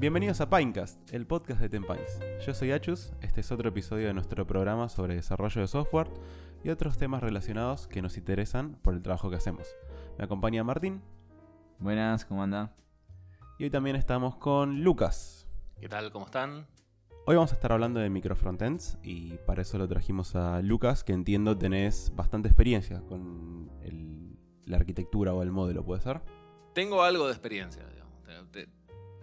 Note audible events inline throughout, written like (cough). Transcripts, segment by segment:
Bienvenidos a Pinecast, el podcast de Tempines. Yo soy Achus, este es otro episodio de nuestro programa sobre desarrollo de software y otros temas relacionados que nos interesan por el trabajo que hacemos. Me acompaña Martín Buenas, ¿cómo anda? y hoy también estamos con Lucas. ¿Qué tal? ¿Cómo están? Hoy vamos a estar hablando de microfrontends y para eso lo trajimos a Lucas, que entiendo tenés bastante experiencia con el- la arquitectura o el modelo, ¿puede ser? Tengo algo de experiencia, digamos. Te- te-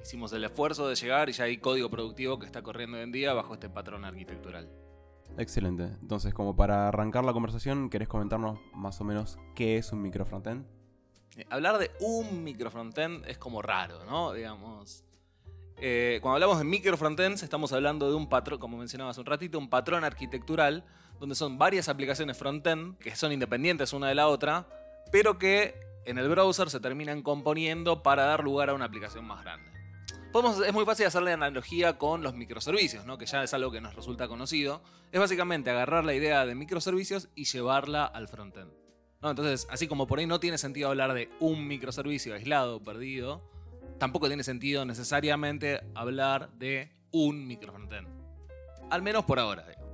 hicimos el esfuerzo de llegar y ya hay código productivo que está corriendo hoy en día bajo este patrón arquitectural. Excelente. Entonces, como para arrancar la conversación, ¿querés comentarnos más o menos qué es un microfrontend? Eh, Hablar de un microfrontend es como raro, ¿no? Digamos. Eh, cuando hablamos de microfrontends, estamos hablando de un patrón, como mencionaba hace un ratito, un patrón arquitectural donde son varias aplicaciones frontend que son independientes una de la otra, pero que en el browser se terminan componiendo para dar lugar a una aplicación más grande. Podemos, es muy fácil hacerle analogía con los microservicios, ¿no? que ya es algo que nos resulta conocido. Es básicamente agarrar la idea de microservicios y llevarla al frontend. ¿no? Entonces, así como por ahí no tiene sentido hablar de un microservicio aislado, perdido, tampoco tiene sentido necesariamente hablar de un microfrontend. Al menos por ahora. digo.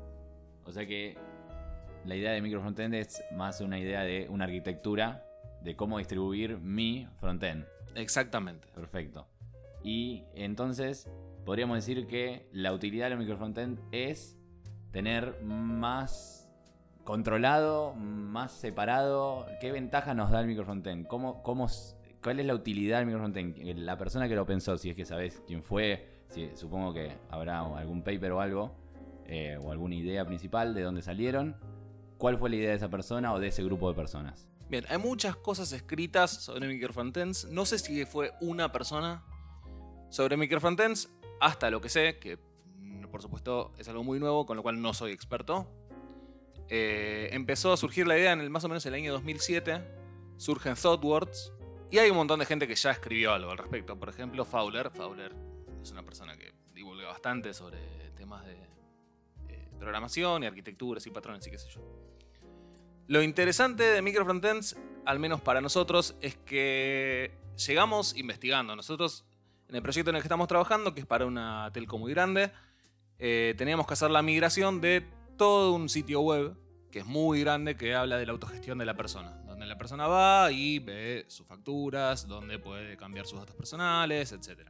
O sea que la idea de microfrontend es más una idea de una arquitectura de cómo distribuir mi frontend. Exactamente. Perfecto. Y entonces podríamos decir que la utilidad del microfrontend es tener más controlado, más separado. ¿Qué ventaja nos da el microfrontend? ¿Cómo, cómo, ¿Cuál es la utilidad del microfrontend? La persona que lo pensó, si es que sabes quién fue, si- supongo que habrá algún paper o algo, eh, o alguna idea principal de dónde salieron. ¿Cuál fue la idea de esa persona o de ese grupo de personas? Bien, hay muchas cosas escritas sobre microfrontends. No sé si fue una persona sobre microfrontends, hasta lo que sé, que mm, por supuesto es algo muy nuevo, con lo cual no soy experto. Eh, empezó a surgir la idea en el más o menos el año 2007. Surgen ThoughtWords. Y hay un montón de gente que ya escribió algo al respecto. Por ejemplo, Fowler. Fowler es una persona que divulga bastante sobre temas de eh, programación y arquitecturas y patrones y qué sé yo. Lo interesante de microfrontends, al menos para nosotros, es que llegamos investigando. Nosotros, en el proyecto en el que estamos trabajando, que es para una telco muy grande, eh, teníamos que hacer la migración de todo un sitio web, que es muy grande, que habla de la autogestión de la persona. Donde la persona va y ve sus facturas, donde puede cambiar sus datos personales, etc.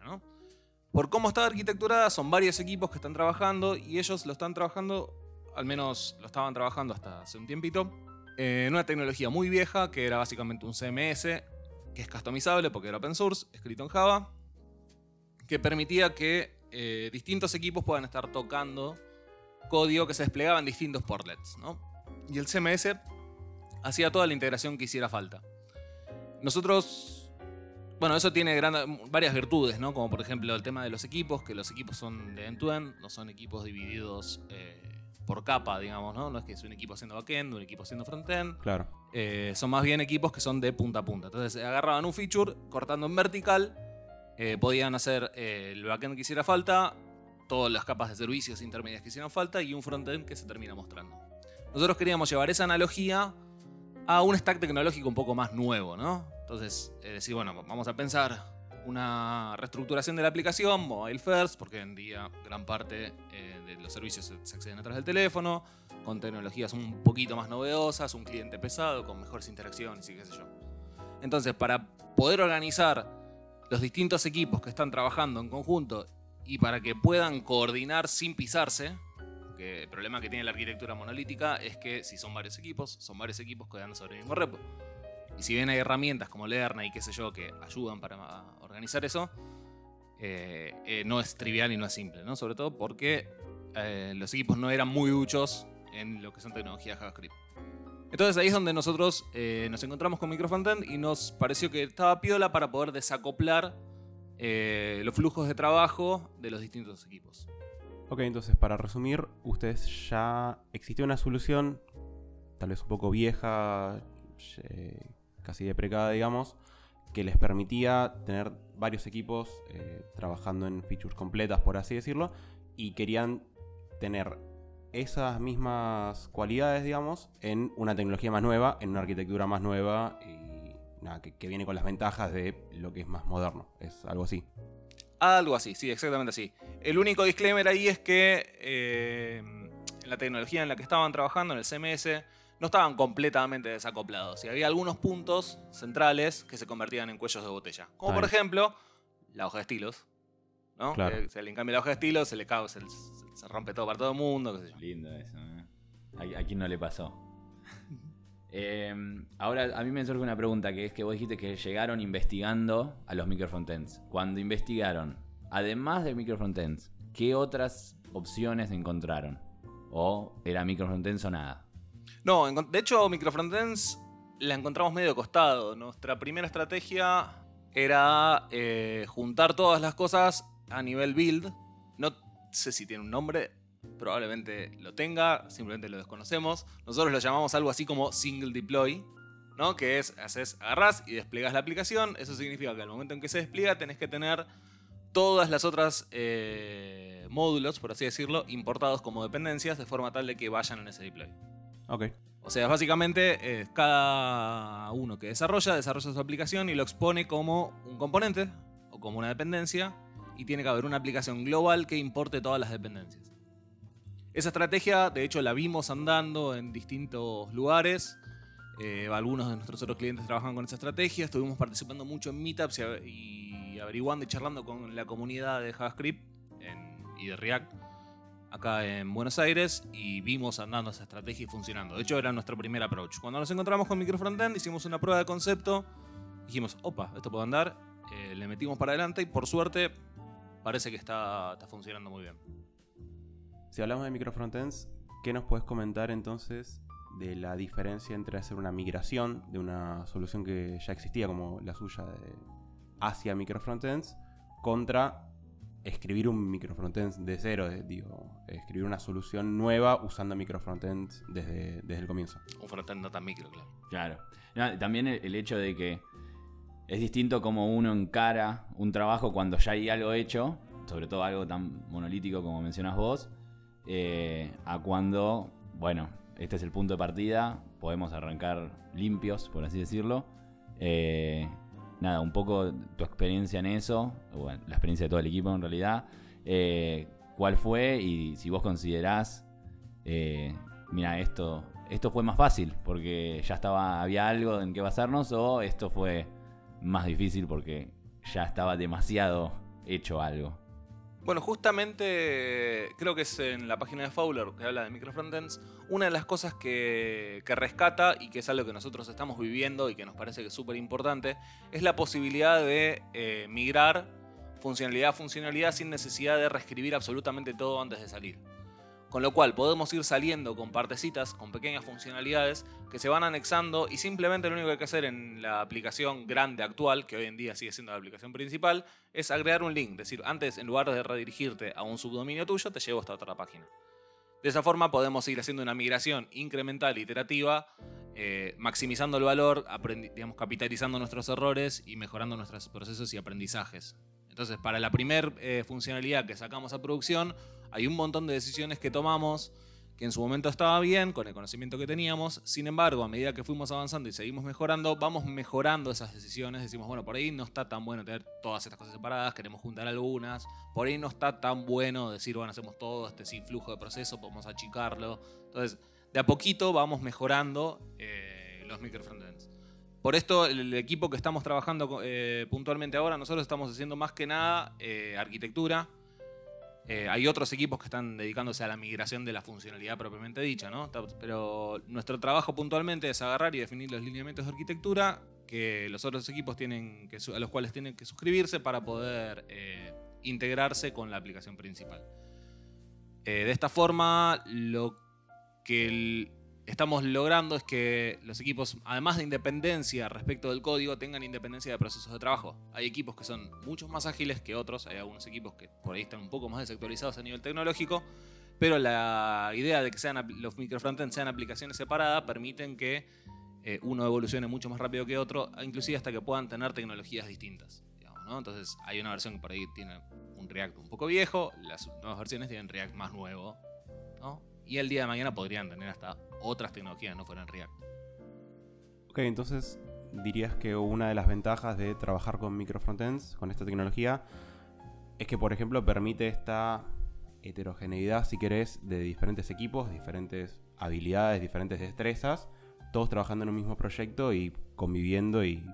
Por cómo está arquitecturada, son varios equipos que están trabajando y ellos lo están trabajando, al menos lo estaban trabajando hasta hace un tiempito, en una tecnología muy vieja que era básicamente un CMS que es customizable porque era open source, escrito en Java, que permitía que eh, distintos equipos puedan estar tocando código que se desplegaba en distintos portlets. ¿no? Y el CMS hacía toda la integración que hiciera falta. Nosotros, bueno, eso tiene gran- varias virtudes, ¿no? como por ejemplo el tema de los equipos, que los equipos son de end-to-end, no son equipos divididos eh, por capa, digamos, ¿no? no es que es un equipo haciendo backend, un equipo haciendo frontend, Claro. eh, son más bien equipos que son de punta a punta. Entonces agarraban un feature, cortando en vertical, eh, podían hacer eh, el backend que hiciera falta, todas las capas de servicios intermedias que hicieran falta y un frontend que se termina mostrando. Nosotros queríamos llevar esa analogía a un stack tecnológico un poco más nuevo, ¿no? Entonces, eh, decir, bueno, vamos a pensar una reestructuración de la aplicación, mobile first, porque hoy en día gran parte eh, de los servicios se, se acceden a través del teléfono, con tecnologías un poquito más novedosas, un cliente pesado, con mejores interacciones y qué sé yo. Entonces, para poder organizar los distintos equipos que están trabajando en conjunto y para que puedan coordinar sin pisarse, porque el problema que tiene la arquitectura monolítica es que si son varios equipos, son varios equipos que sobre el mismo repo. Y si bien hay herramientas como Lerna y qué sé yo que ayudan para organizar eso, eh, eh, no es trivial y no es simple, ¿no? Sobre todo porque eh, los equipos no eran muy duchos en lo que son tecnologías JavaScript. Entonces ahí es donde nosotros eh, nos encontramos con Microfrontend y nos pareció que estaba piola para poder desacoplar eh, los flujos de trabajo de los distintos equipos. Ok, entonces para resumir, ustedes ya existió una solución, tal vez un poco vieja, eh, casi deprecada, digamos, que les permitía tener varios equipos trabajando en features completas, por así decirlo, y querían tener esas mismas cualidades, digamos, en una tecnología más nueva, en una arquitectura más nueva y nada, que, que viene con las ventajas de lo que es más moderno. Es algo así. Algo así, sí, exactamente así. El único disclaimer ahí es que eh, en la tecnología en la que estaban trabajando, en el CMS, no estaban completamente desacoplados. Y había algunos puntos centrales que se convertían en cuellos de botella. Como por ejemplo, la hoja de estilos. ¿No? Claro. Que se le cambia la hoja de estilos, se le cae, se, rompe todo para todo el mundo, qué sé yo. Lindo eso. ¿eh? ¿A, a quién no le pasó? (laughs) Eh, ahora, a mí me surge una pregunta, que es que vos dijiste que llegaron investigando a los microfrontends. Cuando investigaron, además de microfrontends, ¿qué otras opciones encontraron? ¿O era microfrontends o nada? No, de hecho, Microfrontends la encontramos medio costado. Nuestra primera estrategia era eh, juntar todas las cosas a nivel build. No sé si tiene un nombre, probablemente lo tenga, simplemente lo desconocemos. Nosotros lo llamamos algo así como single deploy, ¿no? Que es, haces, agarrás y desplegas la aplicación. Eso significa que al momento en que se despliega tenés que tener todas las otras eh, módulos, por así decirlo, importados como dependencias de forma tal de que vayan en ese deploy. Ok. O sea, básicamente eh, cada uno que desarrolla, desarrolla su aplicación y lo expone como un componente o como una dependencia y tiene que haber una aplicación global que importe todas las dependencias. Esa estrategia, de hecho, la vimos andando en distintos lugares. Eh, algunos de nuestros otros clientes trabajan con esa estrategia. Estuvimos participando mucho en meetups y, averiguando y charlando con la comunidad de JavaScript en- y de React acá en Buenos Aires y vimos andando esa estrategia y funcionando. De hecho, era nuestro primer approach. Cuando nos encontramos con Microfrontend, hicimos una prueba de concepto. Dijimos, opa, esto puede andar. eh, le metimos para adelante y por suerte parece que está, está funcionando muy bien. Si hablamos de microfrontends, ¿qué nos puedes comentar entonces de la diferencia entre hacer una migración de una solución que ya existía como la suya de, hacia microfrontends contra escribir un microfrontends de cero, de- digo, escribir una solución nueva usando microfrontends desde, desde el comienzo? Un frontend no tan micro, claro. Claro. No, también el, el hecho de que es distinto como uno encara un trabajo cuando ya hay algo hecho, sobre todo algo tan monolítico como mencionas vos, eh, a cuando, bueno, este es el punto de partida, podemos arrancar limpios, por así decirlo. Eh, nada, un poco tu experiencia en eso, la experiencia de todo el equipo en realidad. Eh, ¿Cuál fue? Y si vos considerás, mira, esto, esto fue más fácil porque ya estaba, había algo en qué basarnos, o esto fue más difícil porque ya estaba demasiado hecho algo. Bueno, justamente creo que es en la página de Fowler que habla de microfrontends. Una de las cosas que, que rescata y que es algo que nosotros estamos viviendo y que nos parece que es súper importante es la posibilidad de eh, migrar funcionalidad a funcionalidad sin necesidad de reescribir absolutamente todo antes de salir. Con lo cual podemos ir saliendo con partecitas, con pequeñas funcionalidades que se van anexando y simplemente lo único que hay que hacer en la aplicación grande actual, que hoy en día sigue siendo la aplicación principal, es agregar un link. Es decir, antes en lugar de redirigirte a un subdominio tuyo, te llevo a esta otra página. De esa forma podemos ir haciendo una migración incremental, iterativa, eh, maximizando el valor, digamos, capitalizando nuestros errores y mejorando nuestros procesos y aprendizajes. Entonces, para la primera funcionalidad que sacamos a producción, hay un montón de decisiones que tomamos que en su momento estaba bien, con el conocimiento que teníamos. Sin embargo, a medida que fuimos avanzando y seguimos mejorando, vamos mejorando esas decisiones. Decimos, bueno, por ahí no está tan bueno tener todas estas cosas separadas, queremos juntar algunas. Por ahí no está tan bueno decir, bueno, hacemos todo este sin flujo de proceso, podemos achicarlo. Entonces, de a poquito vamos mejorando eh, los microfrontends. Por esto, el, equipo que estamos trabajando eh, puntualmente ahora, nosotros estamos haciendo más que nada eh, arquitectura. Eh, hay otros equipos que están dedicándose a la migración de la funcionalidad propiamente dicha, ¿no? Pero nuestro trabajo puntualmente es agarrar y definir los lineamientos de arquitectura que los otros equipos tienen a los cuales tienen que suscribirse para poder eh, integrarse con la aplicación principal. Eh, de esta forma, lo que el- estamos logrando es que los equipos, además de independencia respecto del código, tengan independencia de procesos de trabajo. Hay equipos que son mucho más ágiles que otros, hay algunos equipos que por ahí están un poco más desactualizados a nivel tecnológico, pero la idea de que sean, los microfrontends sean aplicaciones separadas permiten que eh, uno evolucione mucho más rápido que otro, inclusive hasta que puedan tener tecnologías distintas. Entonces hay una versión que por ahí tiene un React un poco viejo, las nuevas versiones tienen React más nuevo. Y el día de mañana podrían tener hasta otras tecnologías, no fueran React. Ok, entonces dirías que una de las ventajas de trabajar con microfrontends, con esta tecnología, es que, por ejemplo, permite esta heterogeneidad, si querés, de diferentes equipos, diferentes habilidades, diferentes destrezas, todos trabajando en un mismo proyecto y conviviendo y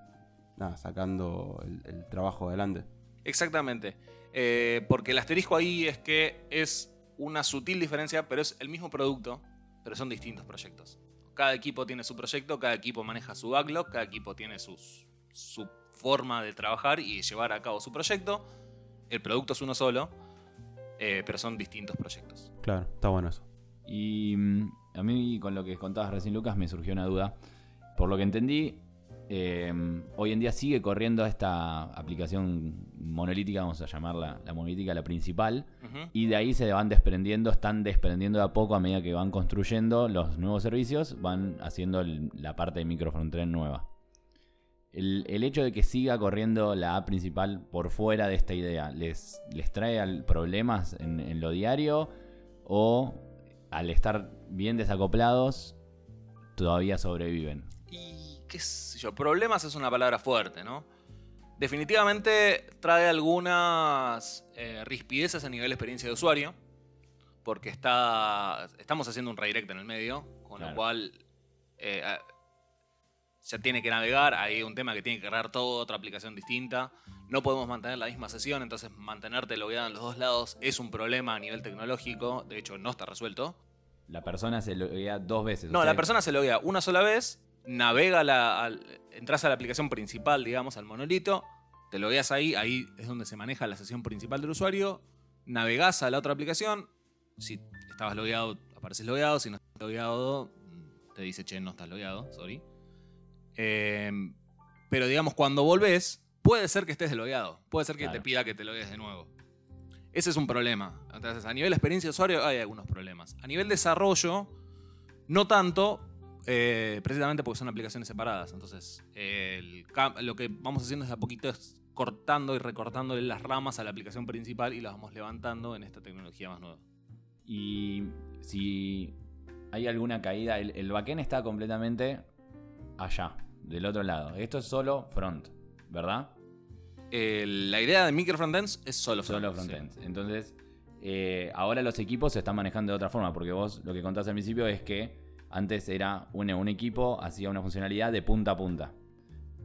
nada, sacando el, el trabajo adelante. Exactamente. Eh, porque el asterisco ahí es que es una sutil diferencia, pero es el mismo producto, pero son distintos proyectos. Cada equipo tiene su proyecto, cada equipo maneja su backlog, cada equipo tiene sus- su forma de trabajar y llevar a cabo su proyecto. El producto es uno solo, eh, pero son distintos proyectos. Claro, está bueno eso. Y mm, a mí, con lo que contabas recién, Lucas, me surgió una duda. Por lo que entendí, eh, hoy en día sigue corriendo esta aplicación monolítica, vamos a llamarla la monolítica, la principal. Y de ahí se van desprendiendo, están desprendiendo de a poco a medida que van construyendo los nuevos servicios, van haciendo el- la parte de microfrontend nueva. El, el hecho de que siga corriendo la app principal por fuera de esta idea, ¿les, les trae problemas en, en lo diario? ¿O al estar bien desacoplados, todavía sobreviven? Qué sé yo, problemas es una palabra fuerte, ¿no? Definitivamente trae algunas eh, rispideces a nivel experiencia de usuario, porque está, estamos haciendo un redirect en el medio, con Claro. lo cual eh, ya tiene que navegar, hay un tema que tiene que cargar todo, otra aplicación distinta, no podemos mantener la misma sesión, entonces mantenerte logueado en los dos lados es un problema a nivel tecnológico, de hecho no está resuelto. La persona se loguea dos veces. No, o sea, la persona se loguea una sola vez, navega la, al- entras a la aplicación principal, digamos, al monolito, te logueas ahí, ahí es donde se maneja la sesión principal del usuario, navegás a la otra aplicación, si estabas logueado, apareces logueado, si no estás logueado, te dice, che, no estás logueado, sorry. Eh, pero digamos, cuando volvés, puede ser que estés deslogueado, puede ser que Claro. te pida que te loguees de nuevo. Ese es un problema. Entonces, a nivel experiencia de usuario hay algunos problemas. A nivel desarrollo, no tanto, eh, precisamente porque son aplicaciones separadas. Entonces, el lo que vamos haciendo es de a poquito es cortando y recortando las ramas a la aplicación principal y las vamos levantando en esta tecnología más nueva. Y si hay alguna caída, el, el backend está completamente allá, del otro lado. Esto es solo front, ¿verdad? Eh, la idea de microfrontends es solo front. Solo frontend. Entonces, eh, ahora los equipos se están manejando de otra forma, porque vos lo que contaste al principio es que antes era un, un equipo, hacía una funcionalidad de punta a punta.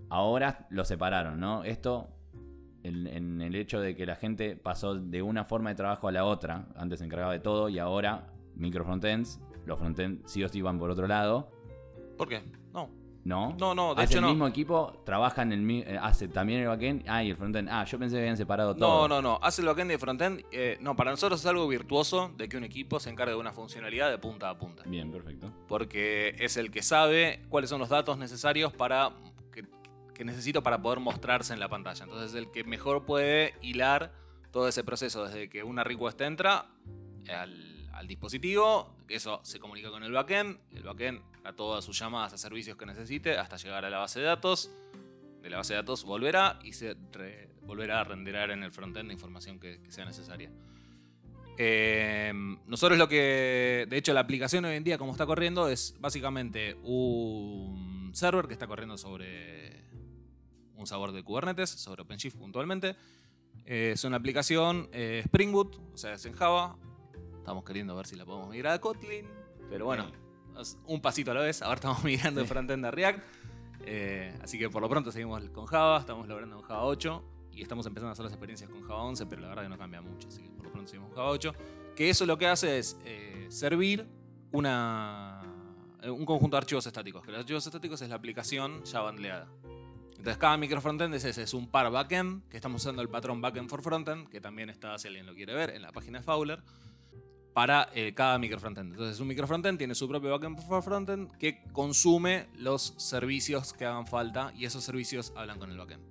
Ahora lo separaron, ¿no? Esto, en, en el hecho de que la gente pasó de una forma de trabajo a la otra, antes se encargaba de todo y ahora microfrontends, los frontends sí o sí van por otro lado. ¿Por qué? No. ¿No? No, no, de Hace hecho el no. mismo equipo, trabaja en el eh, hace también el backend, ah, y el frontend, ah, yo pensé que habían separado todo. No, no, no. Hace el backend y el frontend. eh, no, para nosotros es algo virtuoso de que un equipo se encargue de una funcionalidad de punta a punta. Bien, perfecto. porque es el que sabe cuáles son los datos necesarios para que, que necesito para poder mostrarse en la pantalla. Entonces es el que mejor puede hilar todo ese proceso desde que una request entra al, al dispositivo, eso se comunica con el backend, el backend a todas sus llamadas a servicios que necesite hasta llegar a la base de datos. De la base de datos volverá y se volverá a renderar en el frontend la información que- sea necesaria. Eh, nosotros lo que, de hecho, la aplicación hoy en día como está corriendo es básicamente un server que está corriendo sobre un sabor de Kubernetes, sobre OpenShift puntualmente. Eh, es una aplicación eh, Spring Boot, o sea, es en Java. Estamos queriendo ver si la podemos migrar a Kotlin, pero bueno, es un pasito a la vez. Ahora estamos (laughs) migrando de frontend a React. Eh, así que por lo pronto seguimos con Java, estamos logrando en Java 8 y estamos empezando a hacer las experiencias con Java 11, pero la verdad que no cambia mucho, así que por lo pronto seguimos con Java 8. Que eso lo que hace es eh, servir una, eh, un conjunto de archivos estáticos, que los archivos estáticos es la aplicación ya bandleada. Entonces cada microfrontend es ese, es un par backend, que estamos usando el patrón backend for frontend, que también está, si alguien lo quiere ver, en la página de Fowler, para eh, cada microfrontend. Entonces un microfrontend tiene su propio backend frontend que consume los servicios que hagan falta y esos servicios hablan con el backend.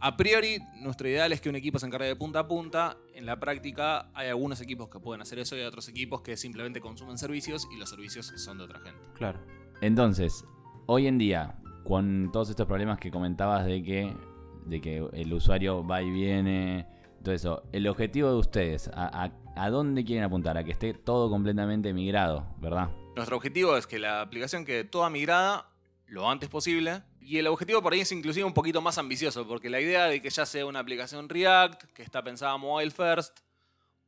A priori, nuestro ideal es que un equipo se encargue de punta a punta. En la práctica, hay algunos equipos que pueden hacer eso y hay otros equipos que simplemente consumen servicios y los servicios son de otra gente. Claro. Entonces, hoy en día, con todos estos problemas que comentabas de que, de que el usuario va y viene, todo el objetivo de ustedes, a, dónde quieren apuntar? A que esté todo completamente migrado, ¿verdad? Nuestro objetivo es que la aplicación quede toda migrada lo antes posible. Y el objetivo por ahí es inclusive un poquito más ambicioso, porque la idea de que ya sea una aplicación React, que está pensada mobile first,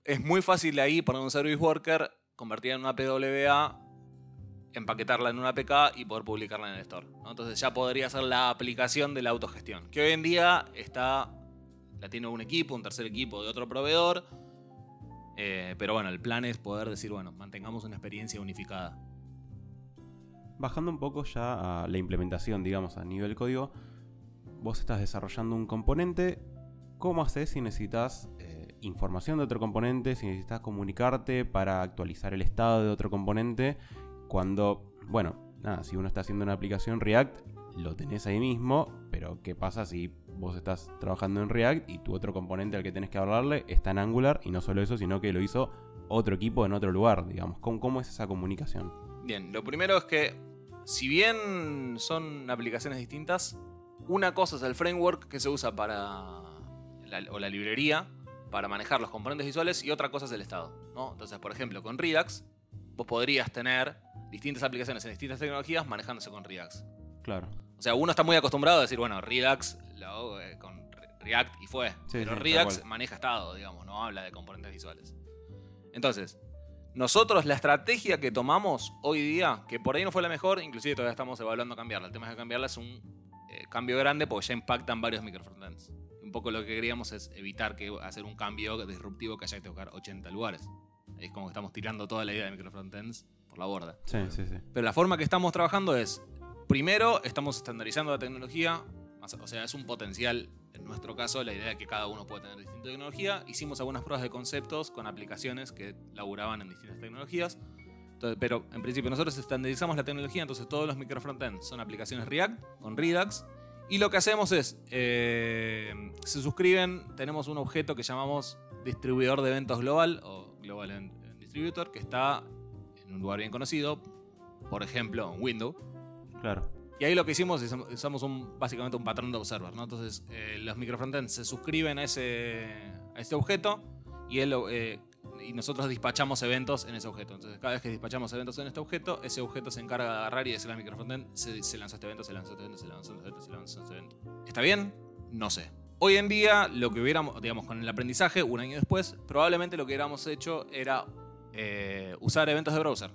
es muy fácil ahí poner un service worker, convertirla en una PWA, empaquetarla en una APK y poder publicarla en el store. Entonces ya podría ser la aplicación de la autogestión, que hoy en día está, la tiene un equipo, un tercer equipo de otro proveedor. eh, pero bueno, el plan es poder decir, bueno, mantengamos una experiencia unificada. Bajando un poco ya a la implementación, digamos, a nivel código, vos estás desarrollando un componente. ¿Cómo haces si necesitas eh, información de otro componente, si necesitas comunicarte para actualizar el estado de otro componente? Cuando, bueno, nada, si uno está haciendo una aplicación React, lo tenés ahí mismo, pero ¿qué pasa si vos estás trabajando en React y tu otro componente al que tenés que hablarle está en Angular? Y no solo eso, sino que lo hizo otro equipo en otro lugar, digamos. ¿Cómo, cómo es esa comunicación? Bien, lo primero es que, si bien son aplicaciones distintas, una cosa es el framework que se usa para. la- o la librería para manejar los componentes visuales y otra cosa es el estado. ¿no? Entonces, por ejemplo, con Redux, vos podrías tener distintas aplicaciones en distintas tecnologías manejándose con Redux. Claro. O sea, uno está muy acostumbrado a decir, bueno, Redux lo hago eh, con Re- React y fue. Sí, pero sí, Redux maneja estado, digamos, no habla de componentes visuales. Entonces, nosotros la estrategia que tomamos hoy día, que por ahí no fue la mejor, inclusive todavía estamos evaluando cambiarla. El tema es que cambiarla es un eh, cambio grande porque ya impactan varios microfrontends. Un poco lo que queríamos es evitar que hacer un cambio disruptivo que haya que tocar 80 lugares. Es como que estamos tirando toda la idea de microfrontends por la borda. Sí, sí, sí. Pero la forma que estamos trabajando es, primero, estamos estandarizando la tecnología, o sea, es un potencial, en nuestro caso, la idea de que cada uno puede tener distinta tecnología. Hicimos algunas pruebas de conceptos con aplicaciones que laburaban en distintas tecnologías. Pero en principio nosotros estandarizamos la tecnología, entonces todos los microfrontends son aplicaciones React con Redux. Y lo que hacemos es, eh, se suscriben, tenemos un objeto que llamamos distribuidor de eventos global o Global Distributor, que está en un lugar bien conocido, por ejemplo, en Windows. Claro. Y ahí lo que hicimos es usamos un, básicamente un patrón de observer, ¿no? Entonces eh, los microfrontends se suscriben a ese, a ese objeto y, él, eh, y nosotros despachamos eventos en ese objeto. Entonces cada vez que despachamos eventos en este objeto, ese objeto se encarga de agarrar y decirle al microfrontend, se, se lanzó este evento, se lanzó este evento, se lanzó este evento, se lanzó este evento. ¿Está bien? No sé. Hoy en día, lo que hubiéramos, digamos, con el aprendizaje, un año después, probablemente lo que hubiéramos hecho era eh, usar eventos de browser.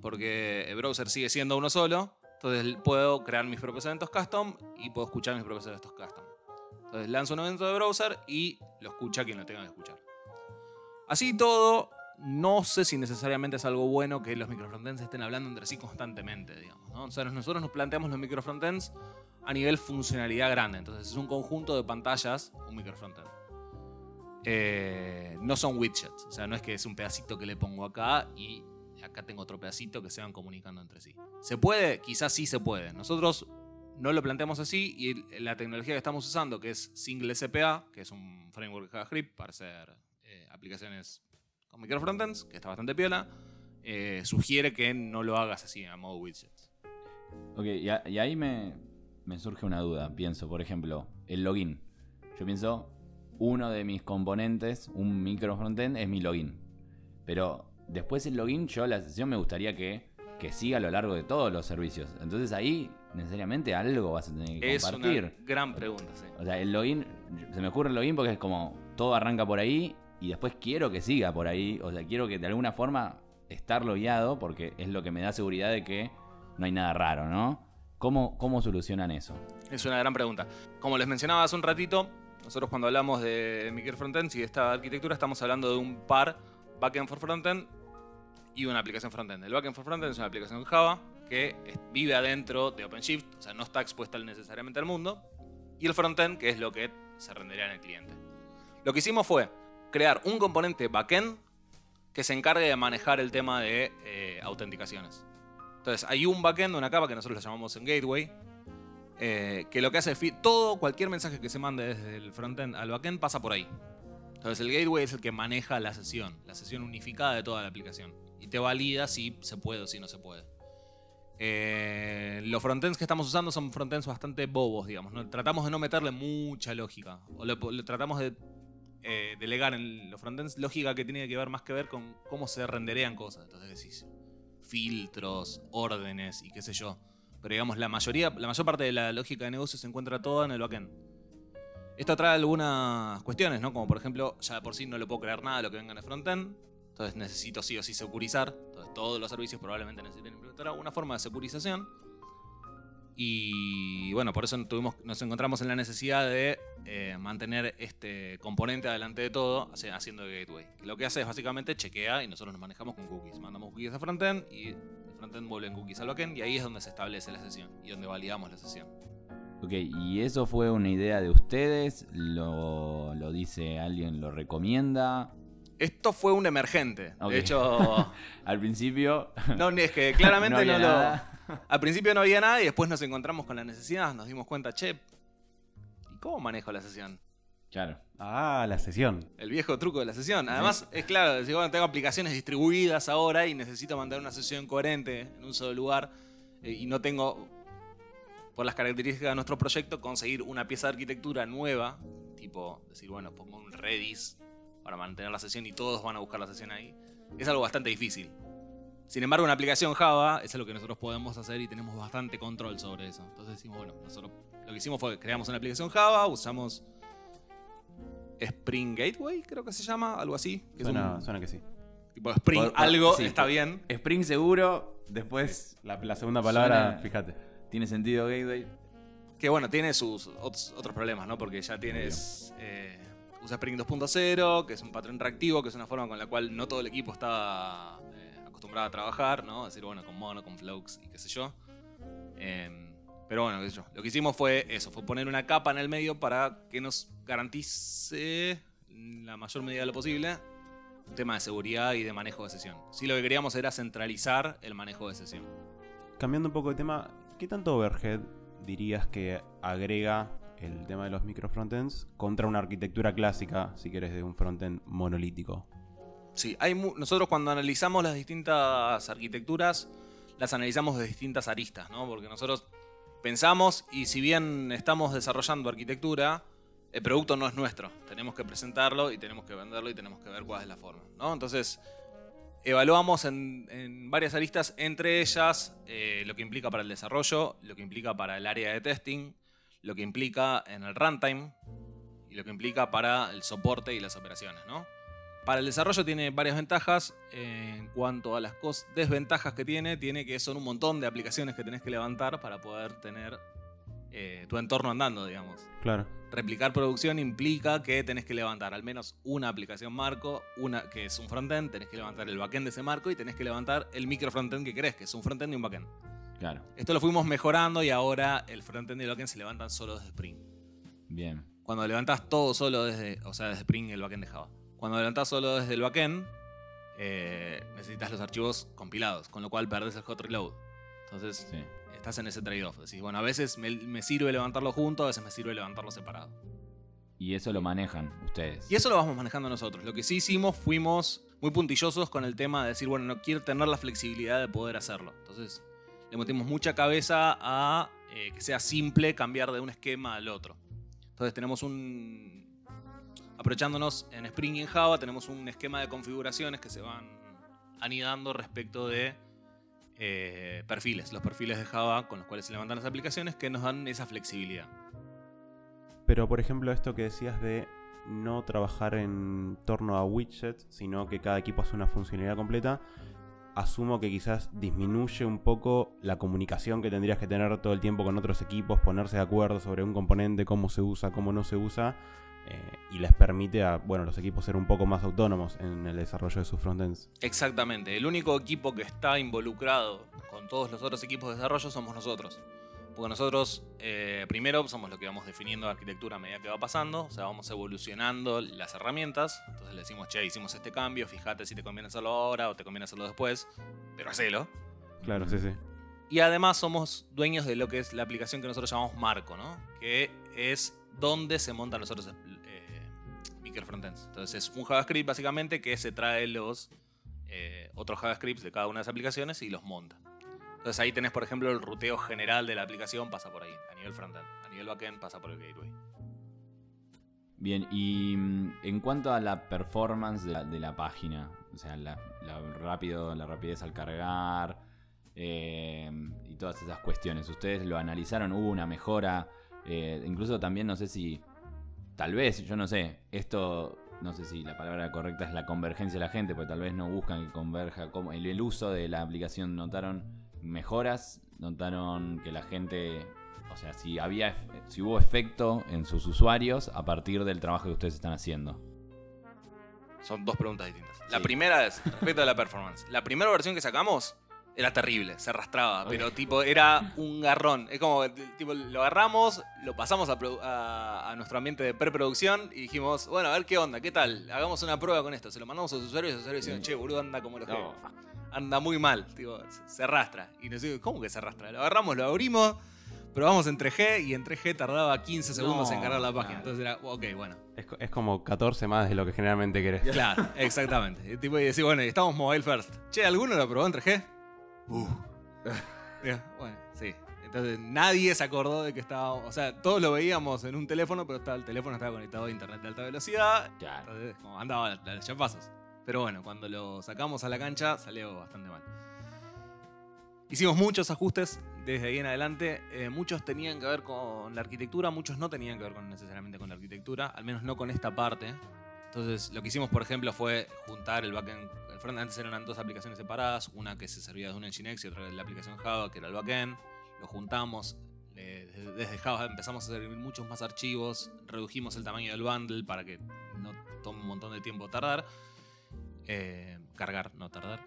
Porque el browser sigue siendo uno solo. Entonces puedo crear mis propios eventos custom y puedo escuchar mis propios eventos custom. Entonces lanzo un evento de browser y lo escucha quien lo tenga que escuchar. Así todo, no sé si necesariamente es algo bueno que los microfrontends estén hablando entre sí constantemente, digamos. O sea, nosotros nos planteamos los microfrontends a nivel funcionalidad grande. Entonces es un conjunto de pantallas, un microfrontend. Eh, no son widgets, o sea, no es que es un pedacito que le pongo acá y acá tengo otro pedacito que se van comunicando entre sí. ¿Se puede? Quizás sí se puede. Nosotros no lo planteamos así y la tecnología que estamos usando, que es Single SPA, que es un framework de JavaScript para hacer eh, aplicaciones con microfrontends, que está bastante piola, eh, sugiere que no lo hagas así a modo widgets. Ok, y ahí me, me surge una duda. Pienso, por ejemplo, el login. Yo pienso, uno de mis componentes, un micro frontend, es mi login. Pero después el login, yo la sesión me gustaría que, que siga a lo largo de todos los servicios. Entonces ahí, necesariamente algo vas a tener que Es compartir. una gran pregunta, sí. O sea, el login, se me ocurre el login porque es como todo arranca por ahí y después quiero que siga por ahí. O sea, quiero que de alguna forma estar logueado porque es lo que me da seguridad de que no hay nada raro, ¿no? ¿Cómo, cómo solucionan eso? Es una gran pregunta. Como les mencionaba hace un ratito, nosotros cuando hablamos de micro frontends y de esta arquitectura estamos hablando de un par backend for frontend y una aplicación frontend. El backend for frontend es una aplicación Java que vive adentro de OpenShift, o sea, no está expuesta necesariamente al mundo. Y el frontend, que es lo que se rendería en el cliente. Lo que hicimos fue crear un componente backend que se encargue de manejar el tema de eh, autenticaciones. Entonces, hay un backend, una capa que nosotros la llamamos en Gateway, eh, que lo que hace es todo, cualquier mensaje que se mande desde el frontend al backend pasa por ahí. Entonces el gateway es el que maneja la sesión, la sesión unificada de toda la aplicación. Y te valida si se puede o si no se puede. Eh, los frontends que estamos usando son frontends bastante bobos, digamos. Tratamos de no meterle mucha lógica. O le, le tratamos de eh, delegar en los frontends lógica que tiene que ver más que ver con cómo se renderean cosas. Entonces decís filtros, órdenes y qué sé yo. pero digamos la mayoría, la mayor parte de la lógica de negocio se encuentra toda en el backend. Esto trae algunas cuestiones, ¿no? Como por ejemplo, ya de por sí no le puedo crear nada de lo que venga en el frontend, entonces necesito sí o sí securizar, entonces todos los servicios probablemente necesiten implementar alguna forma de securización. Y bueno, por eso tuvimos, nos encontramos en la necesidad de eh, mantener este componente adelante de todo, haciendo gateway. Que lo que hace es básicamente chequea y nosotros nos manejamos con cookies. Mandamos cookies a frontend y frontend vuelve en cookies al backend y ahí es donde se establece la sesión y donde validamos la sesión. Ok, ¿y eso fue una idea de ustedes? ¿Lo, lo dice alguien, lo recomienda? Esto fue un emergente. De hecho, (laughs) Al principio (laughs) no, es que claramente (laughs) no lo. nada. Al principio no había nada y después nos encontramos con la necesidad, nos dimos cuenta, che, ¿y cómo manejo la sesión? Claro. Ah, la sesión. El viejo truco de la sesión. Además, es claro, decir, bueno, tengo aplicaciones distribuidas ahora y necesito mantener una sesión coherente en un solo lugar eh, y no tengo, por las características de nuestro proyecto, conseguir una pieza de arquitectura nueva, tipo decir, bueno, pongo un Redis para mantener la sesión y todos van a buscar la sesión ahí. Es algo bastante difícil. Sin embargo, una aplicación Java es lo que nosotros podemos hacer y tenemos bastante control sobre eso. Entonces decimos, bueno, nosotros lo que hicimos fue que creamos una aplicación Java, usamos Spring Gateway, creo que se llama, algo así. Que es Suena, un suena que sí. tipo Spring Por- por- algo, sí, está por- bien. Spring seguro, después La, la segunda palabra, Suena- fíjate. tiene sentido Gateway. Que bueno, tiene sus otros, otros problemas, ¿no? Porque ya tienes. eh, usa Spring 2.0, que es un patrón reactivo, que es una forma con la cual no todo el equipo está eh, acostumbrado a trabajar, ¿no? Es decir, bueno, con Mono, con Flux y qué sé yo. Em, pero bueno, qué sé yo. Lo que hicimos fue eso, fue poner una capa en el medio para que nos garantice la mayor medida de lo posible un tema de seguridad y de manejo de sesión. Sí, lo que queríamos era centralizar el manejo de sesión. Cambiando un poco de tema, ¿qué tanto overhead dirías que agrega el tema de los micro frontends contra una arquitectura clásica, si quieres, de un frontend monolítico? Sí, hay nosotros cuando analizamos las distintas arquitecturas, las analizamos de distintas aristas, ¿no? Porque nosotros pensamos y si bien estamos desarrollando arquitectura, el producto no es nuestro. Tenemos que presentarlo y tenemos que venderlo y tenemos que ver cuál es la forma, ¿no? Entonces, evaluamos en, en varias aristas, entre ellas eh, lo que implica para el desarrollo, lo que implica para el área de testing, lo que implica en el runtime y lo que implica para el soporte y las operaciones, ¿no? Para el desarrollo tiene varias ventajas. en cuanto a las desventajas que tiene, tiene que son un montón de aplicaciones que tenés que levantar para poder tener eh, tu entorno andando, digamos. Claro. Replicar producción implica que tenés que levantar al menos una aplicación marco, una que es un frontend, tenés que levantar el backend de ese marco y tenés que levantar el micro frontend que querés, que es un frontend y un backend. Claro, Esto lo fuimos mejorando y ahora el frontend y el backend se levantan solo desde Spring. bien. Cuando levantás todo solo desde, o sea, desde Spring el backend de Java. Cuando levantás solo desde el backend, eh, necesitas los archivos compilados, con lo cual perdés el hot reload. Entonces, Sí. estás en ese trade-off. Decís, bueno, a veces me, me sirve levantarlo junto, a veces me sirve levantarlo separado. Y eso lo manejan ustedes. Y eso lo vamos manejando nosotros. Lo que sí hicimos, fuimos muy puntillosos con el tema de decir, bueno, no quiero tener la flexibilidad de poder hacerlo. Entonces, le metimos mucha cabeza a eh, que sea simple cambiar de un esquema al otro. Entonces, tenemos un. Aprovechándonos en Spring y en Java, tenemos un esquema de configuraciones que se van anidando respecto de eh, perfiles, los perfiles de Java con los cuales se levantan las aplicaciones que nos dan esa flexibilidad. Pero, por ejemplo, esto que decías de no trabajar en torno a widgets, sino que cada equipo hace una funcionalidad completa, asumo que quizás disminuye un poco la comunicación que tendrías que tener todo el tiempo con otros equipos, ponerse de acuerdo sobre un componente, cómo se usa, cómo no se usa, eh, y les permite a bueno, los equipos ser un poco más autónomos en el desarrollo de sus frontends. Exactamente. El único equipo que está involucrado con todos los otros equipos de desarrollo somos nosotros. Porque nosotros, eh, primero, somos los que vamos definiendo la arquitectura a medida que va pasando. O sea, vamos evolucionando las herramientas. Entonces le decimos, che, hicimos este cambio, fíjate si te conviene hacerlo ahora o te conviene hacerlo después. Pero hacelo. Claro, sí, sí. Y además somos dueños de lo que es la aplicación que nosotros llamamos Marco, ¿no? Que es donde se montan los otros eh, micro frontends. Entonces es un JavaScript básicamente que se trae los eh, otros JavaScripts de cada una de las aplicaciones y los monta. Entonces ahí tenés, por ejemplo, el ruteo general de la aplicación pasa por ahí, a nivel frontend. A nivel backend pasa por el gateway. Bien, y mm, en cuanto a la performance de la, página, o sea, la, rápido, la rapidez al cargar, eh, y todas esas cuestiones. ¿Ustedes lo analizaron? ¿Hubo una mejora? Eh, incluso también no sé si, tal vez, yo no sé, esto, no sé si la palabra correcta es la convergencia de la gente, porque tal vez no buscan que converja, como el uso de la aplicación, ¿notaron mejoras? ¿Notaron que la gente, o sea, si, había, si hubo efecto en sus usuarios a partir del trabajo que ustedes están haciendo? Son dos preguntas distintas. La Sí. primera es respecto a la performance. La primera versión que sacamos era terrible, se arrastraba, pero tipo era un garrón. Es como, tipo, lo agarramos, lo pasamos a, produ- a- a nuestro ambiente de preproducción y dijimos, bueno, a ver qué onda, qué tal, hagamos una prueba con esto. Se lo mandamos a los usuarios y los usuarios decían, che, boludo, anda como los No. Anda muy mal, tipo, se, arrastra. Y nos digo, ¿cómo que se arrastra? Lo agarramos, lo abrimos, probamos en 3G y en 3G tardaba 15 segundos en cargar la página. claro. Entonces era, ok, bueno. Es, co- es como 14 más de lo que generalmente querés. (laughs) Claro, exactamente. Y tipo, y decir, bueno, y estamos mobile first. Che, ¿alguno lo probó en 3G? Uh. Ya, (laughs) bueno, sí. Entonces nadie se acordó de que estaba. O sea, todos lo veíamos en un teléfono, pero estaba, el teléfono estaba conectado a internet de alta velocidad. Claro. Entonces, como andaba a los chapazos. Pero bueno, cuando lo sacamos a la cancha salió bastante mal. Hicimos muchos ajustes desde ahí en adelante. Eh, muchos tenían que ver con la arquitectura, muchos no tenían que ver con, necesariamente con la arquitectura, al menos no con esta parte. Entonces, lo que hicimos, por ejemplo, fue juntar el backend. El front antes eran dos aplicaciones separadas, una que se servía de un Nginx y otra de la aplicación Java, que era el backend. Lo juntamos. eh, desde Java empezamos a servir muchos más archivos, redujimos el tamaño del bundle para que no tome un montón de tiempo tardar. Eh, cargar, no tardar.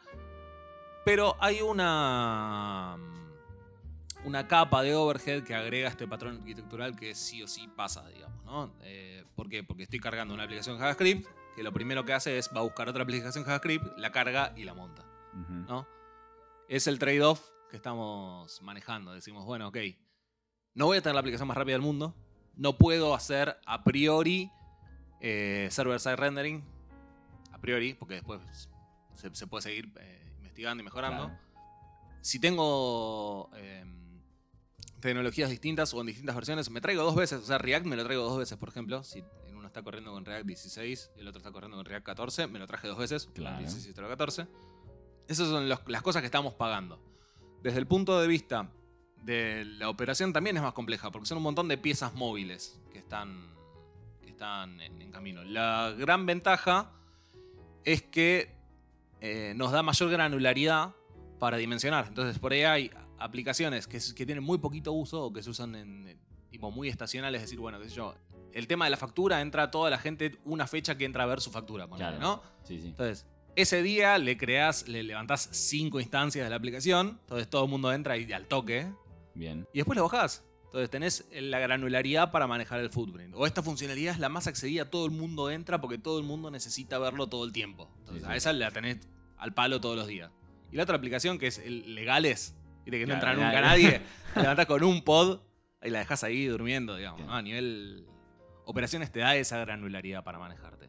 Pero hay una. Una capa de overhead que agrega este patrón arquitectural que sí o sí pasa, digamos, ¿no? Eh, ¿Por qué? Porque estoy cargando una aplicación JavaScript que lo primero que hace es va a buscar otra aplicación JavaScript, la carga y la monta. ¿no? Es el trade-off que estamos manejando. Decimos, bueno, ok, no voy a tener la aplicación más rápida del mundo, no puedo hacer a priori eh, server-side rendering, a priori, porque después se, se puede seguir eh, investigando y mejorando. Claro. Si tengo eh, tecnologías distintas o en distintas versiones, me traigo dos veces. O sea, React me lo traigo dos veces, por ejemplo. Si uno está corriendo con React 16 y el otro está corriendo con React 14, me lo traje dos veces. Claro. el 16 y otro el 14. Esas son los- las cosas que estamos pagando. Desde el punto de vista de la operación también es más compleja, porque son un montón de piezas móviles que están, que están en, en camino. La gran ventaja es que eh, nos da mayor granularidad para dimensionar. Entonces, por ahí hay aplicaciones que, tienen muy poquito uso o que se usan en eh, tipo muy estacionales. Es decir, bueno, qué sé yo. El tema de la factura entra toda la gente una fecha que entra a ver su factura, ponele, Claro. ¿no? Sí, sí. Entonces, ese día le creás, le levantás cinco instancias de la aplicación. Entonces todo el mundo entra y al toque. Bien. Y después lo bajás. Entonces tenés la granularidad para manejar el footprint. O esta funcionalidad es la más accedida, todo el mundo entra porque todo el mundo necesita verlo todo el tiempo. Entonces Sí, sí. a esa la tenés al palo todos los días. Y la otra aplicación que es el legales, que no entra nunca nadie. (laughs) nadie, la levantás con un pod y la dejás ahí durmiendo, digamos. A nivel operaciones te da esa granularidad para manejarte.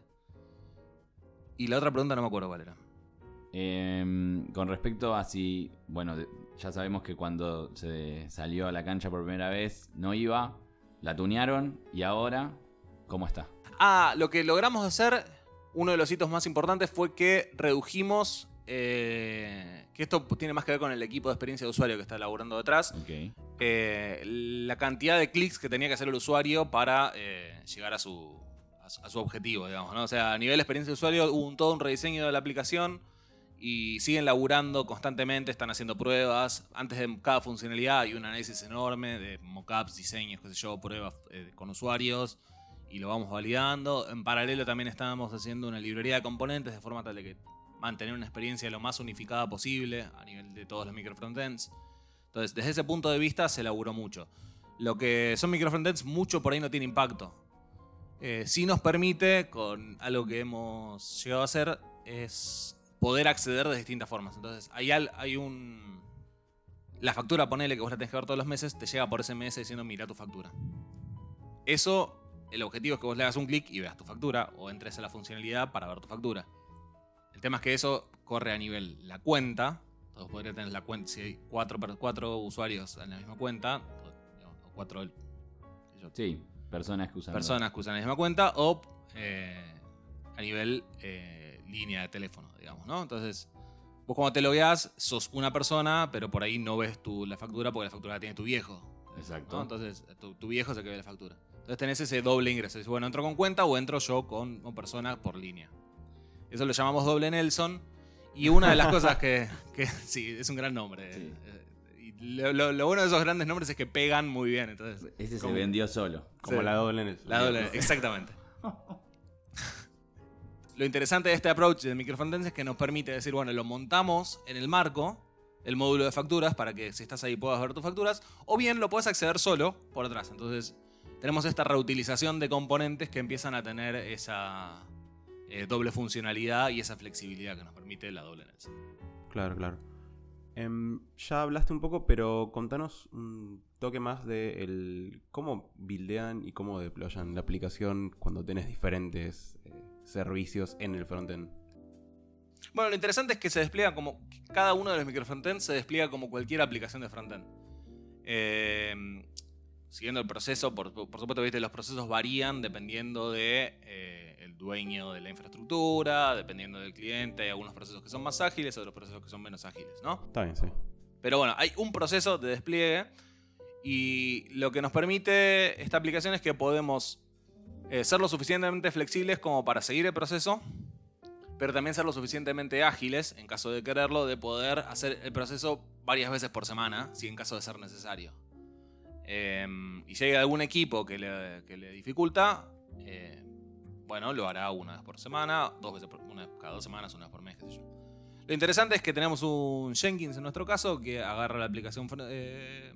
Y la otra pregunta no me acuerdo cuál era. Em, con respecto a si, bueno, ya sabemos que cuando se salió a la cancha por primera vez no iba, la tunearon y ahora, ¿cómo está? Ah, lo que logramos hacer, uno de los hitos más importantes fue que redujimos, eh, que esto tiene más que ver con el equipo de experiencia de usuario que está elaborando detrás, Ok. eh, la cantidad de clics que tenía que hacer el usuario para eh, llegar a su, a su, a su objetivo, digamos. ¿no? O sea, a nivel de experiencia de usuario hubo un, todo un rediseño de la aplicación y siguen laburando constantemente, están haciendo pruebas. Antes de cada funcionalidad hay un análisis enorme de mockups, diseños, qué sé yo, pruebas eh, con usuarios y lo vamos validando. En paralelo también estábamos haciendo una librería de componentes de forma tal de que mantener una experiencia lo más unificada posible a nivel de todos los microfrontends. Entonces, desde ese punto de vista se laburó mucho. Lo que son microfrontends, mucho por ahí no tiene impacto. Eh, sí nos permite, con algo que hemos llegado a hacer, es poder acceder de distintas formas. Entonces, hay, al- hay un... La factura, ponele que vos la tenés que ver todos los meses, te llega por SMS diciendo, mira tu factura. Eso, el objetivo es que vos le hagas un clic y veas tu factura, o entres a la funcionalidad para ver tu factura. El tema es que eso corre a nivel la cuenta. Entonces podría tener la cuenta, si hay cuatro, cuatro usuarios en la misma cuenta, o, digamos, o cuatro Sí, personas que usan. personas que usan la misma cuenta, o eh, a nivel eh, línea de teléfono, digamos, ¿no? Entonces, vos cuando te logueás sos una persona, pero por ahí no ves tu, la factura porque la factura la tiene tu viejo. Exacto. ¿no? Entonces, tu, tu viejo es el que ve la factura. Entonces tenés ese doble ingreso. Dices, bueno, entro con cuenta o entro yo con una persona por línea. Eso lo llamamos doble Nelson. Y una de las (laughs) cosas que, que- sí, es un gran nombre. Sí. Eh, Y lo, lo- lo bueno de esos grandes nombres es que pegan muy bien. Entonces, Ese se vendió solo. Como Sí. la doble el. La doble, exactamente. (laughs) Lo interesante de este approach de microfrontends es que nos permite decir, bueno, lo montamos en el marco, el módulo de facturas, para que si estás ahí puedas ver tus facturas, o bien lo puedes acceder solo por atrás. Entonces, tenemos esta reutilización de componentes que empiezan a tener esa eh, doble funcionalidad y esa flexibilidad que nos permite la doble Nelson. Claro, claro. Em, ya hablaste un poco, pero contanos un toque más de el cómo buildean y cómo deployan la aplicación cuando tenés diferentes eh, servicios en el frontend. Bueno, lo interesante es que se despliega como. Cada uno de los microfrontends se despliega como cualquier aplicación de frontend. Eh, siguiendo el proceso, por, por supuesto, viste, los procesos varían dependiendo de eh, el dueño de la infraestructura, dependiendo del cliente. Hay algunos procesos que son más ágiles, otros procesos que son menos ágiles, ¿no? Está bien, sí. Pero bueno, hay un proceso de despliegue y lo que nos permite esta aplicación es que podemos eh, ser lo suficientemente flexibles como para seguir el proceso, pero también ser lo suficientemente ágiles, en caso de quererlo, de poder hacer el proceso varias veces por semana, si en caso de ser necesario. Eh, y si hay algún equipo que le, dificulta, eh, bueno, lo hará una vez por semana, dos veces por, una, cada dos semanas, una vez por mes, qué sé yo. Lo interesante es que tenemos un Jenkins en nuestro caso que agarra la aplicación eh,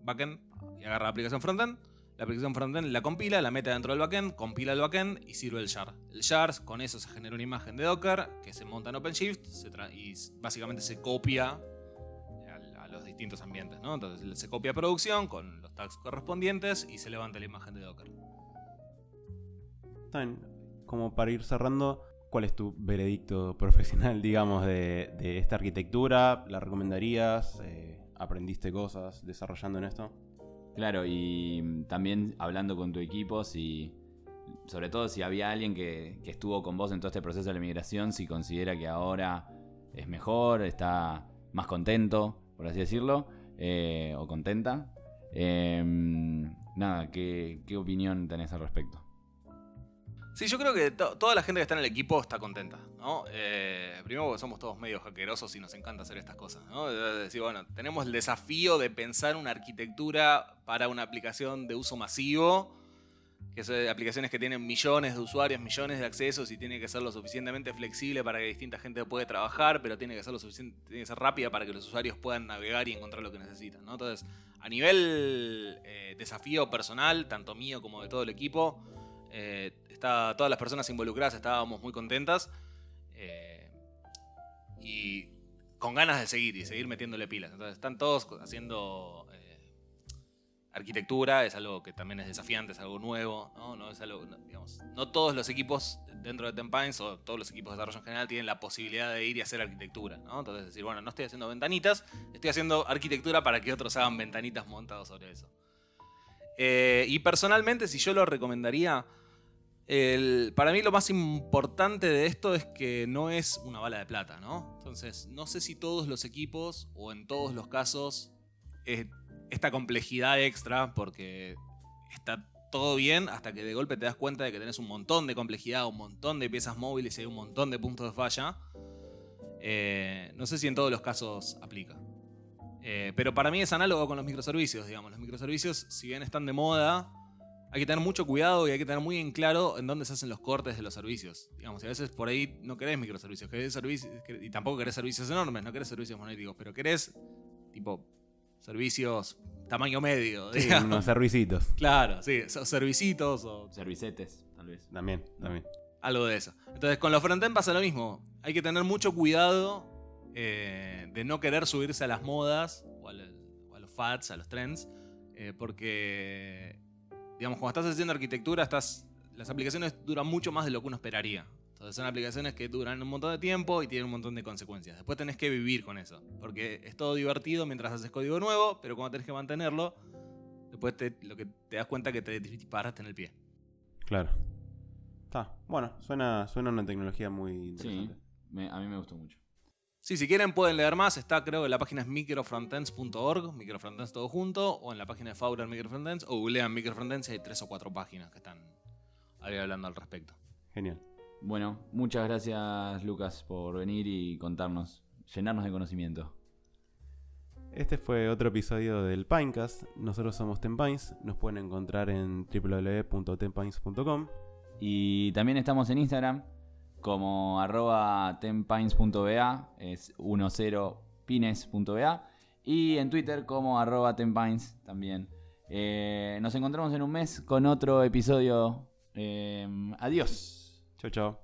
backend y agarra la aplicación frontend. La aplicación frontend la compila, la mete dentro del backend, compila el backend y sirve el jar. El jar, con eso se genera una imagen de Docker que se monta en OpenShift se y básicamente se copia a, los distintos ambientes. ¿no? Entonces se copia producción con los tags correspondientes y se levanta la imagen de Docker. Como para ir cerrando, ¿cuál es tu veredicto profesional, (laughs) digamos, de, de esta arquitectura? ¿La recomendarías? Eh, ¿Aprendiste cosas desarrollando en esto? Claro, y mm, también hablando con tu equipo, si, sobre todo si había alguien que, que estuvo con vos en todo este proceso de la migración, si considera que ahora es mejor, está más contento, por así decirlo, eh, o contenta. Em, nada, ¿qué, ¿qué opinión tenés al respecto? Sí, yo creo que to- toda la gente que está en el equipo está contenta, ¿no? Eh, primero porque somos todos medio hackerosos y nos encanta hacer estas cosas, ¿no? De decir, bueno, tenemos el desafío de pensar una arquitectura para una aplicación de uso masivo, que son aplicaciones que tienen millones de usuarios, millones de accesos y tiene que ser lo suficientemente flexible para que distinta gente pueda trabajar, pero tiene que ser lo suficiente, tiene que ser rápida para que los usuarios puedan navegar y encontrar lo que necesitan, ¿no? Entonces, a nivel eh, desafío personal, tanto mío como de todo el equipo, eh, está, todas las personas involucradas estábamos muy contentas eh, y con ganas de seguir y seguir metiéndole pilas. Entonces están todos haciendo eh, arquitectura, es algo que también es desafiante, es algo nuevo, ¿no? No, es algo, digamos, no todos los equipos dentro de Tempines o todos los equipos de desarrollo en general tienen la posibilidad de ir y hacer arquitectura. Entonces decir, bueno, no estoy haciendo ventanitas, estoy haciendo arquitectura para que otros hagan ventanitas montadas sobre eso. Y personalmente, si yo lo recomendaría, para mí lo más importante de esto es que no es una bala de plata, ¿no? Entonces, no sé si todos los equipos o en todos los casos esta complejidad extra, porque está todo bien hasta que de golpe te das cuenta de que tenés un montón de complejidad, un montón de piezas móviles y hay un montón de puntos de falla. Eh, no sé si en todos los casos aplica. Eh, pero para mí es análogo con los microservicios, digamos. Los microservicios, si bien están de moda, hay que tener mucho cuidado y hay que tener muy en claro en dónde se hacen los cortes de los servicios. Digamos, y a veces por ahí no querés microservicios, querés servicios, y tampoco querés servicios enormes, no querés servicios monolíticos, pero querés tipo servicios tamaño medio, Sí, digamos. unos servicitos. Claro, sí, servicitos o Servicetes, tal vez. También, también. algo de eso. Entonces, con los frontend pasa lo mismo. Hay que tener mucho cuidado eh, de no querer subirse a las modas o a, la- o a los fads, a los trends, eh, porque, digamos, cuando estás haciendo arquitectura, estás, las aplicaciones duran mucho más de lo que uno esperaría. Entonces, son aplicaciones que duran un montón de tiempo y tienen un montón de consecuencias. Después tenés que vivir con eso, porque es todo divertido mientras haces código nuevo, pero cuando tenés que mantenerlo, después te- lo que te das cuenta que te disparaste en el pie. Claro. Está. Bueno, suena, suena una tecnología muy Sí, interesante. me- a mí me gustó mucho. Sí, si quieren pueden leer más. Está, creo que la página es microfrontends.org, microfrontends todo junto, o en la página de Fauler Microfrontends, o googlean Microfrontends y hay tres o cuatro páginas que están ahí hablando al respecto. Genial. Bueno, muchas gracias Lucas por venir y contarnos, llenarnos de conocimiento. Este fue otro episodio del Pinecast. Nosotros somos Tenpines. Nos pueden encontrar en www.tenpines.com. Y también estamos en Instagram como arroba tenpines.ba, es 10pines.ba. Y en Twitter como arroba tenpines también. Eh, nos encontramos en un mes con otro episodio. Eh, adiós. Chao, chao.